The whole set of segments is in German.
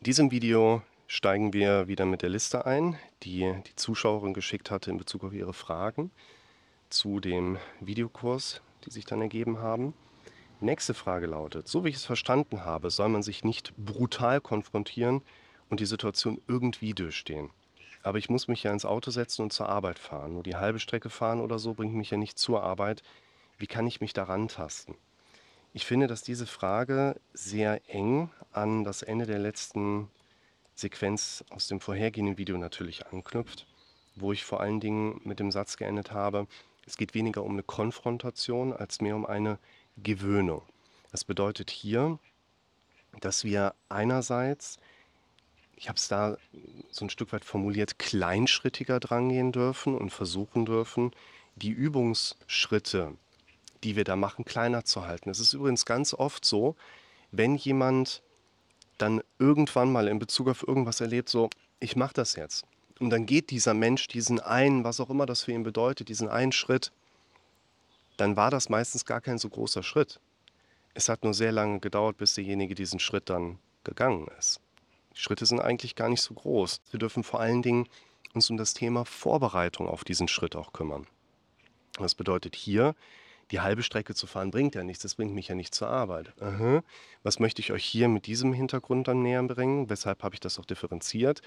In diesem Video steigen wir wieder mit der Liste ein, die die Zuschauerin geschickt hatte in Bezug auf ihre Fragen zu dem Videokurs, die sich dann ergeben haben. Nächste Frage lautet, so wie ich es verstanden habe, soll man sich nicht brutal konfrontieren und die Situation irgendwie durchstehen. Aber ich muss mich ja ins Auto setzen und zur Arbeit fahren. Nur die halbe Strecke fahren oder so bringt mich ja nicht zur Arbeit. Wie kann ich mich daran tasten? Ich finde, dass diese Frage sehr eng an das Ende der letzten Sequenz aus dem vorhergehenden Video natürlich anknüpft, wo ich vor allen Dingen mit dem Satz geendet habe, es geht weniger um eine Konfrontation als mehr um eine Gewöhnung. Das bedeutet hier, dass wir einerseits, ich habe es da so ein Stück weit formuliert, kleinschrittiger drangehen dürfen und versuchen dürfen, die Übungsschritte, die wir da machen, kleiner zu halten. Es ist übrigens ganz oft so, wenn jemand dann irgendwann mal in Bezug auf irgendwas erlebt, so, ich mache das jetzt. Und dann geht dieser Mensch diesen einen, was auch immer das für ihn bedeutet, diesen einen Schritt, dann war das meistens gar kein so großer Schritt. Es hat nur sehr lange gedauert, bis derjenige diesen Schritt dann gegangen ist. Die Schritte sind eigentlich gar nicht so groß. Wir dürfen vor allen Dingen uns um das Thema Vorbereitung auf diesen Schritt auch kümmern. Das bedeutet hier, die halbe Strecke zu fahren bringt ja nichts, das bringt mich ja nicht zur Arbeit. Aha. Was möchte ich euch hier mit diesem Hintergrund dann näher bringen? Weshalb habe ich das auch differenziert?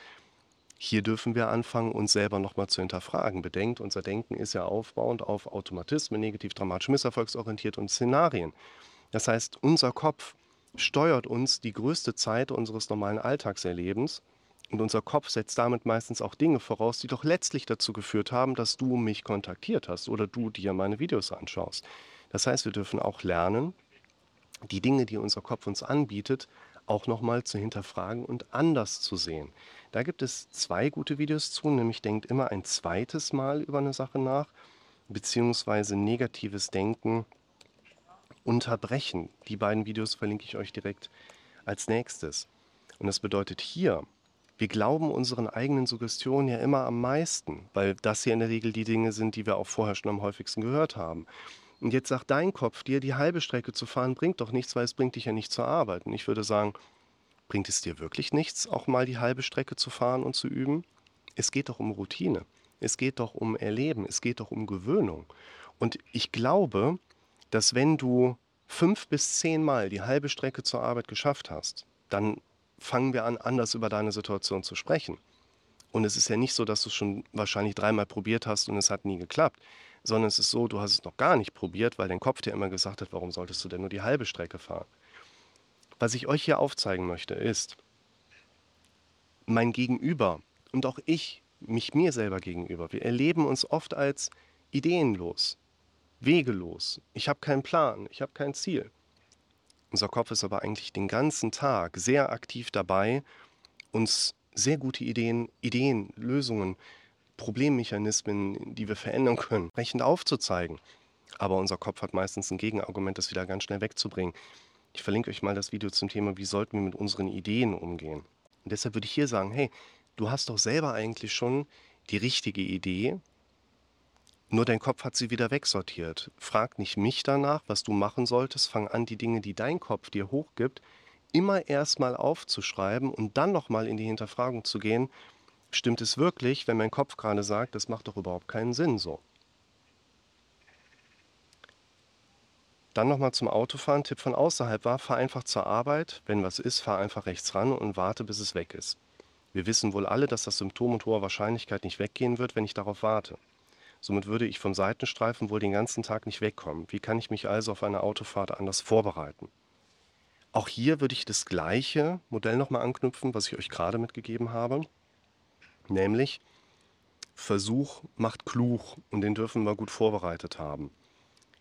Hier dürfen wir anfangen, uns selber nochmal zu hinterfragen. Bedenkt, unser Denken ist ja aufbauend auf Automatismen, negativ, dramatisch, misserfolgsorientiert und Szenarien. Das heißt, unser Kopf steuert uns die größte Zeit unseres normalen Alltagserlebens und unser Kopf setzt damit meistens auch Dinge voraus, die doch letztlich dazu geführt haben, dass du mich kontaktiert hast oder du dir meine Videos anschaust. Das heißt, wir dürfen auch lernen, die Dinge, die unser Kopf uns anbietet, auch nochmal zu hinterfragen und anders zu sehen. Da gibt es zwei gute Videos zu, nämlich denkt immer ein zweites Mal über eine Sache nach, beziehungsweise negatives Denken unterbrechen. Die beiden Videos verlinke ich euch direkt als nächstes. Und das bedeutet hier, wir glauben unseren eigenen Suggestionen ja immer am meisten, weil das hier in der Regel die Dinge sind, die wir auch vorher schon am häufigsten gehört haben. Und jetzt sagt dein Kopf dir, die halbe Strecke zu fahren bringt doch nichts, weil es bringt dich ja nicht zur Arbeit. Und ich würde sagen, bringt es dir wirklich nichts, auch mal die halbe Strecke zu fahren und zu üben? Es geht doch um Routine. Es geht doch um Erleben. Es geht doch um Gewöhnung. Und ich glaube, dass wenn du fünf bis zehn Mal die halbe Strecke zur Arbeit geschafft hast, dann fangen wir an, anders über deine Situation zu sprechen. Und es ist ja nicht so, dass du es schon wahrscheinlich dreimal probiert hast und es hat nie geklappt sondern es ist so, du hast es noch gar nicht probiert, weil dein Kopf dir immer gesagt hat, warum solltest du denn nur die halbe Strecke fahren? Was ich euch hier aufzeigen möchte, ist, mein Gegenüber und auch ich, mich mir selber gegenüber, wir erleben uns oft als ideenlos, wegelos. Ich habe keinen Plan, ich habe kein Ziel. Unser Kopf ist aber eigentlich den ganzen Tag sehr aktiv dabei, uns sehr gute Ideen, Ideen, Lösungen, Problemmechanismen, die wir verändern können, entsprechend aufzuzeigen. Aber unser Kopf hat meistens ein Gegenargument, das wieder ganz schnell wegzubringen. Ich verlinke euch mal das Video zum Thema, wie sollten wir mit unseren Ideen umgehen. Und deshalb würde ich hier sagen, hey, du hast doch selber eigentlich schon die richtige Idee, nur dein Kopf hat sie wieder wegsortiert. Frag nicht mich danach, was du machen solltest. Fang an, die Dinge, die dein Kopf dir hochgibt, immer erstmal aufzuschreiben und dann nochmal in die Hinterfragung zu gehen, Stimmt es wirklich, wenn mein Kopf gerade sagt, das macht doch überhaupt keinen Sinn so? Dann nochmal zum Autofahren. Tipp von außerhalb war, fahr einfach zur Arbeit. Wenn was ist, fahr einfach rechts ran und warte, bis es weg ist. Wir wissen wohl alle, dass das Symptom mit hoher Wahrscheinlichkeit nicht weggehen wird, wenn ich darauf warte. Somit würde ich vom Seitenstreifen wohl den ganzen Tag nicht wegkommen. Wie kann ich mich also auf eine Autofahrt anders vorbereiten? Auch hier würde ich das gleiche Modell nochmal anknüpfen, was ich euch gerade mitgegeben habe. Nämlich Versuch macht klug und den dürfen wir gut vorbereitet haben.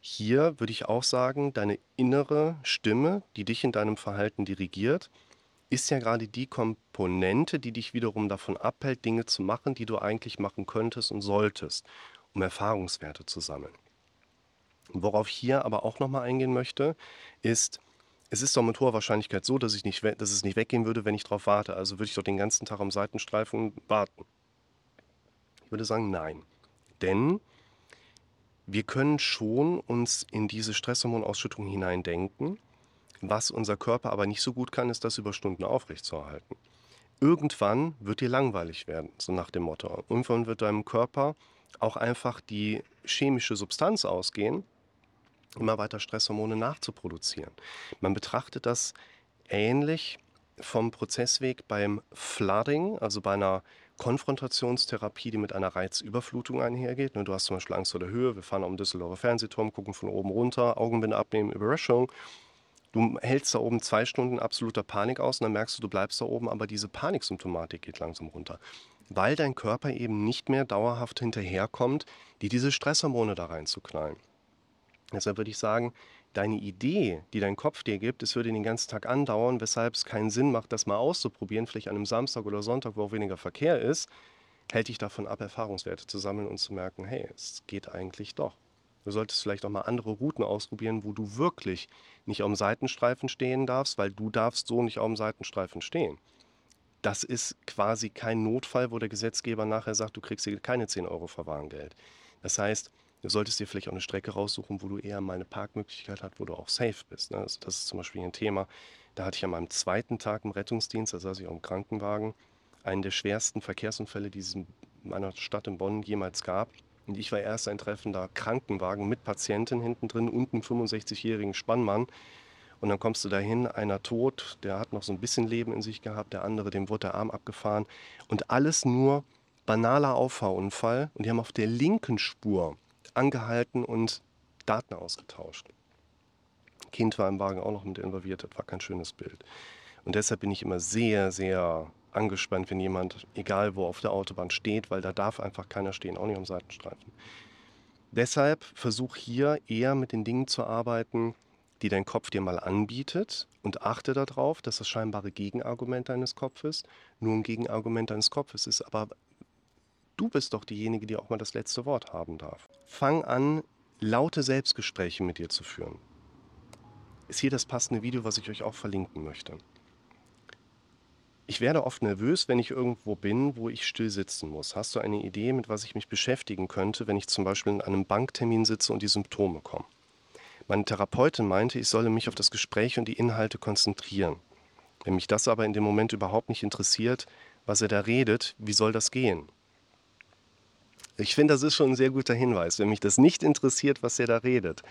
Hier würde ich auch sagen, deine innere Stimme, die dich in deinem Verhalten dirigiert, ist ja gerade die Komponente, die dich wiederum davon abhält, Dinge zu machen, die du eigentlich machen könntest und solltest, um Erfahrungswerte zu sammeln. Worauf ich hier aber auch nochmal eingehen möchte, ist, es ist doch mit hoher Wahrscheinlichkeit so, dass, ich nicht, dass es nicht weggehen würde, wenn ich darauf warte. Also würde ich doch den ganzen Tag am Seitenstreifen warten. Ich würde sagen, nein. Denn wir können schon uns in diese Stresshormonausschüttung hineindenken. Was unser Körper aber nicht so gut kann, ist das über Stunden aufrechtzuerhalten. irgendwann wird dir langweilig werden, so nach dem Motto. Irgendwann wird deinem Körper auch einfach die chemische Substanz ausgehen, immer weiter Stresshormone nachzuproduzieren. Man betrachtet das ähnlich vom Prozessweg beim Flooding, also bei einer Konfrontationstherapie, die mit einer Reizüberflutung einhergeht. Ne, du hast zum Beispiel Angst vor der Höhe, wir fahren um Düsseldorfer Fernsehturm, gucken von oben runter, Augenbinde abnehmen, Überraschung. Du hältst da oben zwei Stunden absoluter Panik aus und dann merkst du, du bleibst da oben, aber diese Paniksymptomatik geht langsam runter. Weil dein Körper eben nicht mehr dauerhaft hinterherkommt, die diese Stresshormone da reinzuknallen. Deshalb würde ich sagen, deine Idee, die dein Kopf dir gibt, es würde den ganzen Tag andauern, weshalb es keinen Sinn macht, das mal auszuprobieren, vielleicht an einem Samstag oder Sonntag, wo auch weniger Verkehr ist, hält dich davon ab, Erfahrungswerte zu sammeln und zu merken, hey, es geht eigentlich doch. Du solltest vielleicht auch mal andere Routen ausprobieren, wo du wirklich nicht auf dem Seitenstreifen stehen darfst, weil du darfst so nicht auf dem Seitenstreifen stehen. Das ist quasi kein Notfall, wo der Gesetzgeber nachher sagt, du kriegst hier keine 10 Euro Verwarngeld. Das heißt, du solltest dir vielleicht auch eine Strecke raussuchen, wo du eher mal eine Parkmöglichkeit hast, wo du auch safe bist. Ne? Also das ist zum Beispiel ein Thema. Da hatte ich an meinem zweiten Tag im Rettungsdienst, da saß ich auch im Krankenwagen, einen der schwersten Verkehrsunfälle, die es in meiner Stadt in Bonn jemals gab. Und ich war erst ein treffender Krankenwagen mit Patientin hinten drin und einem 65-jährigen Spannmann. Und dann kommst du dahin, einer tot, der hat noch so ein bisschen Leben in sich gehabt, der andere, dem wurde der Arm abgefahren. Und alles nur banaler Auffahrunfall. Und die haben auf der linken Spur angehalten und Daten ausgetauscht. Kind war im Wagen auch noch mit involviert, das war kein schönes Bild. Und deshalb bin ich immer sehr, sehr angespannt, wenn jemand, egal wo auf der Autobahn steht, weil da darf einfach keiner stehen, auch nicht am Seitenstreifen. Deshalb versuch hier eher mit den Dingen zu arbeiten, die dein Kopf dir mal anbietet und achte darauf, dass das scheinbare Gegenargument deines Kopfes nur ein Gegenargument deines Kopfes ist. Aber du bist doch diejenige, die auch mal das letzte Wort haben darf. Fang an, laute Selbstgespräche mit dir zu führen. Ist hier das passende Video, was ich euch auch verlinken möchte. Ich werde oft nervös, wenn ich irgendwo bin, wo ich still sitzen muss. Hast du eine Idee, mit was ich mich beschäftigen könnte, wenn ich zum Beispiel in einem Banktermin sitze und die Symptome kommen? Meine Therapeutin meinte, ich solle mich auf das Gespräch und die Inhalte konzentrieren. Wenn mich das aber in dem Moment überhaupt nicht interessiert, was er da redet, wie soll das gehen? Ich finde, das ist schon ein sehr guter Hinweis, wenn mich das nicht interessiert, was er da redet.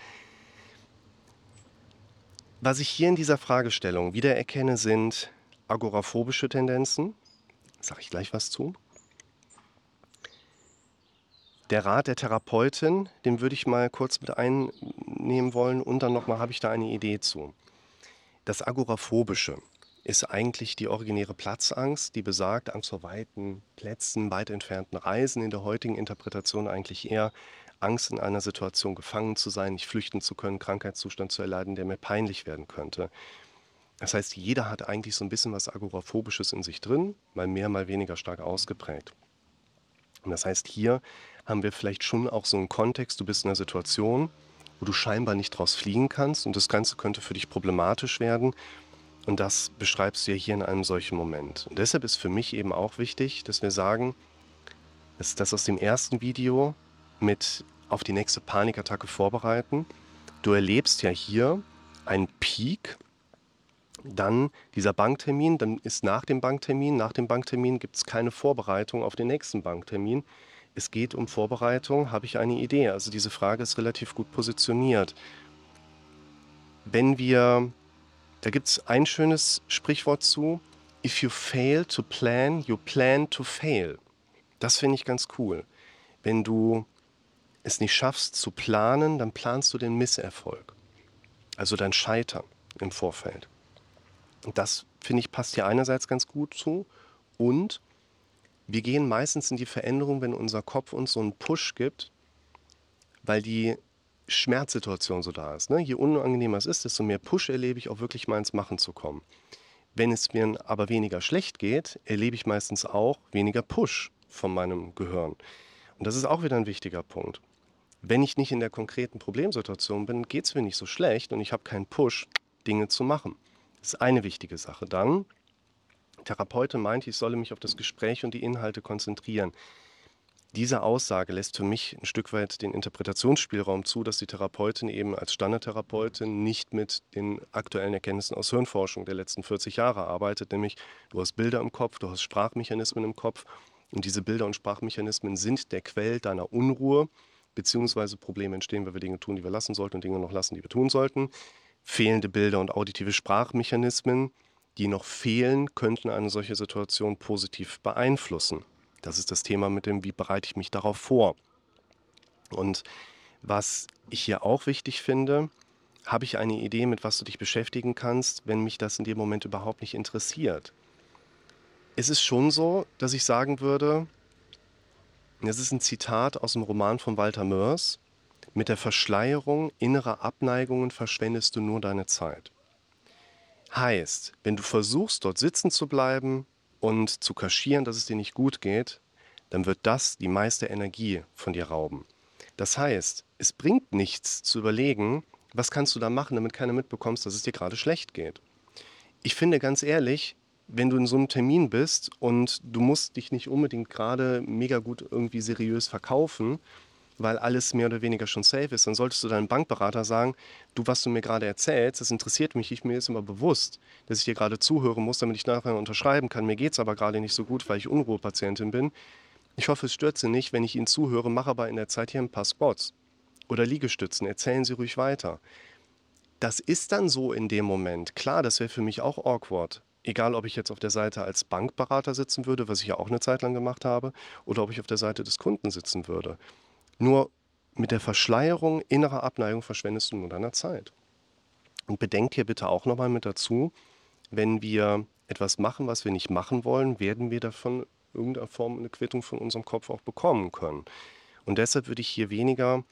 Was ich hier in dieser Fragestellung wiedererkenne, sind agoraphobische Tendenzen. Sage ich gleich was zu. Der Rat der Therapeutin, den würde ich mal kurz mit einnehmen wollen und dann nochmal habe ich da eine Idee zu. Das Agoraphobische ist eigentlich die originäre Platzangst, die besagt, Angst vor weiten Plätzen, weit entfernten Reisen, in der heutigen Interpretation eigentlich eher Angst in einer Situation gefangen zu sein, nicht flüchten zu können, Krankheitszustand zu erleiden, der mir peinlich werden könnte. Das heißt, jeder hat eigentlich so ein bisschen was Agoraphobisches in sich drin, mal mehr, mal weniger stark ausgeprägt. Und das heißt, hier haben wir vielleicht schon auch so einen Kontext, du bist in einer Situation, wo du scheinbar nicht draus fliegen kannst und das Ganze könnte für dich problematisch werden. Und das beschreibst du ja hier in einem solchen Moment. Und deshalb ist für mich eben auch wichtig, dass wir sagen, dass das aus dem ersten Video mit auf die nächste Panikattacke vorbereiten. Du erlebst ja hier einen Peak dann dieser Banktermin, dann ist nach dem Banktermin, nach dem Banktermin gibt es keine Vorbereitung auf den nächsten Banktermin. Es geht um Vorbereitung, habe ich eine Idee? Also diese Frage ist relativ gut positioniert. Wenn wir, da gibt es ein schönes Sprichwort zu, if you fail to plan, you plan to fail. Das finde ich ganz cool. Wenn du es nicht schaffst zu planen, dann planst du den Misserfolg. Also dein Scheitern im Vorfeld. Das, finde ich, passt hier einerseits ganz gut zu. Und wir gehen meistens in die Veränderung, wenn unser Kopf uns so einen Push gibt, weil die Schmerzsituation so da ist. Ne? Je unangenehmer es ist, desto mehr Push erlebe ich, auch wirklich mal ins Machen zu kommen. Wenn es mir aber weniger schlecht geht, erlebe ich meistens auch weniger Push von meinem Gehirn. Und das ist auch wieder ein wichtiger Punkt. Wenn ich nicht in der konkreten Problemsituation bin, geht es mir nicht so schlecht und ich habe keinen Push, Dinge zu machen. Das ist eine wichtige Sache. Dann, Therapeutin meinte, ich solle mich auf das Gespräch und die Inhalte konzentrieren. diese Aussage lässt für mich ein Stück weit den Interpretationsspielraum zu, dass die Therapeutin eben als Standardtherapeutin nicht mit den aktuellen Erkenntnissen aus Hirnforschung der letzten 40 Jahre arbeitet, nämlich du hast Bilder im Kopf, du hast Sprachmechanismen im Kopf und diese Bilder und Sprachmechanismen sind der Quell deiner Unruhe, beziehungsweise Probleme entstehen, weil wir Dinge tun, die wir lassen sollten und Dinge noch lassen, die wir tun sollten. Fehlende Bilder und auditive Sprachmechanismen, die noch fehlen, könnten eine solche Situation positiv beeinflussen. Das ist das Thema mit dem, wie bereite ich mich darauf vor. Und was ich hier auch wichtig finde, habe ich eine Idee, mit was du dich beschäftigen kannst, wenn mich das in dem Moment überhaupt nicht interessiert. Es ist schon so, dass ich sagen würde, das ist ein Zitat aus dem Roman von Walter Mörs, mit der Verschleierung innerer Abneigungen verschwendest du nur deine Zeit. Heißt, wenn du versuchst, dort sitzen zu bleiben, und zu kaschieren, dass es dir nicht gut geht, dann wird das die meiste Energie von dir rauben. Das heißt, es bringt nichts zu überlegen, was kannst du da machen, damit keiner mitbekommst, dass es dir gerade schlecht geht. Ich finde ganz ehrlich, wenn du in so einem Termin bist und du musst dich nicht unbedingt gerade mega gut irgendwie seriös verkaufen, weil alles mehr oder weniger schon safe ist, dann solltest du deinem Bankberater sagen, du, was du mir gerade erzählst, das interessiert mich, ich mir ist immer bewusst, dass ich dir gerade zuhören muss, damit ich nachher unterschreiben kann. Mir geht es aber gerade nicht so gut, weil ich Unruhepatientin bin. Ich hoffe, es stört Sie nicht, wenn ich Ihnen zuhöre, mache aber in der Zeit hier ein paar Spots oder Liegestützen, erzählen Sie ruhig weiter. Das ist dann so in dem Moment. Klar, das wäre für mich auch awkward. Egal, ob ich jetzt auf der Seite als Bankberater sitzen würde, was ich ja auch eine Zeit lang gemacht habe, oder ob ich auf der Seite des Kunden sitzen würde. Nur mit der Verschleierung innerer Abneigung verschwendest du nur deiner Zeit. Und bedenkt hier bitte auch nochmal mit dazu, wenn wir etwas machen, was wir nicht machen wollen, werden wir davon irgendeiner Form eine Quittung von unserem Kopf auch bekommen können. Und deshalb würde ich hier weniger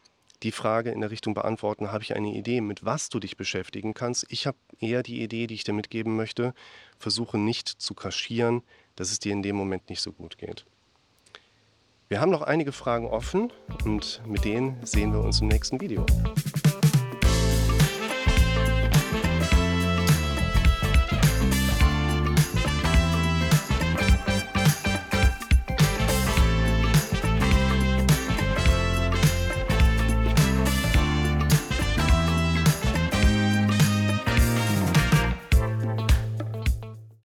die Frage in der Richtung beantworten, habe ich eine Idee, mit was du dich beschäftigen kannst. Ich habe eher die Idee, die ich dir mitgeben möchte, versuche nicht zu kaschieren, dass es dir in dem Moment nicht so gut geht. Wir haben noch einige Fragen offen und mit denen sehen wir uns im nächsten Video.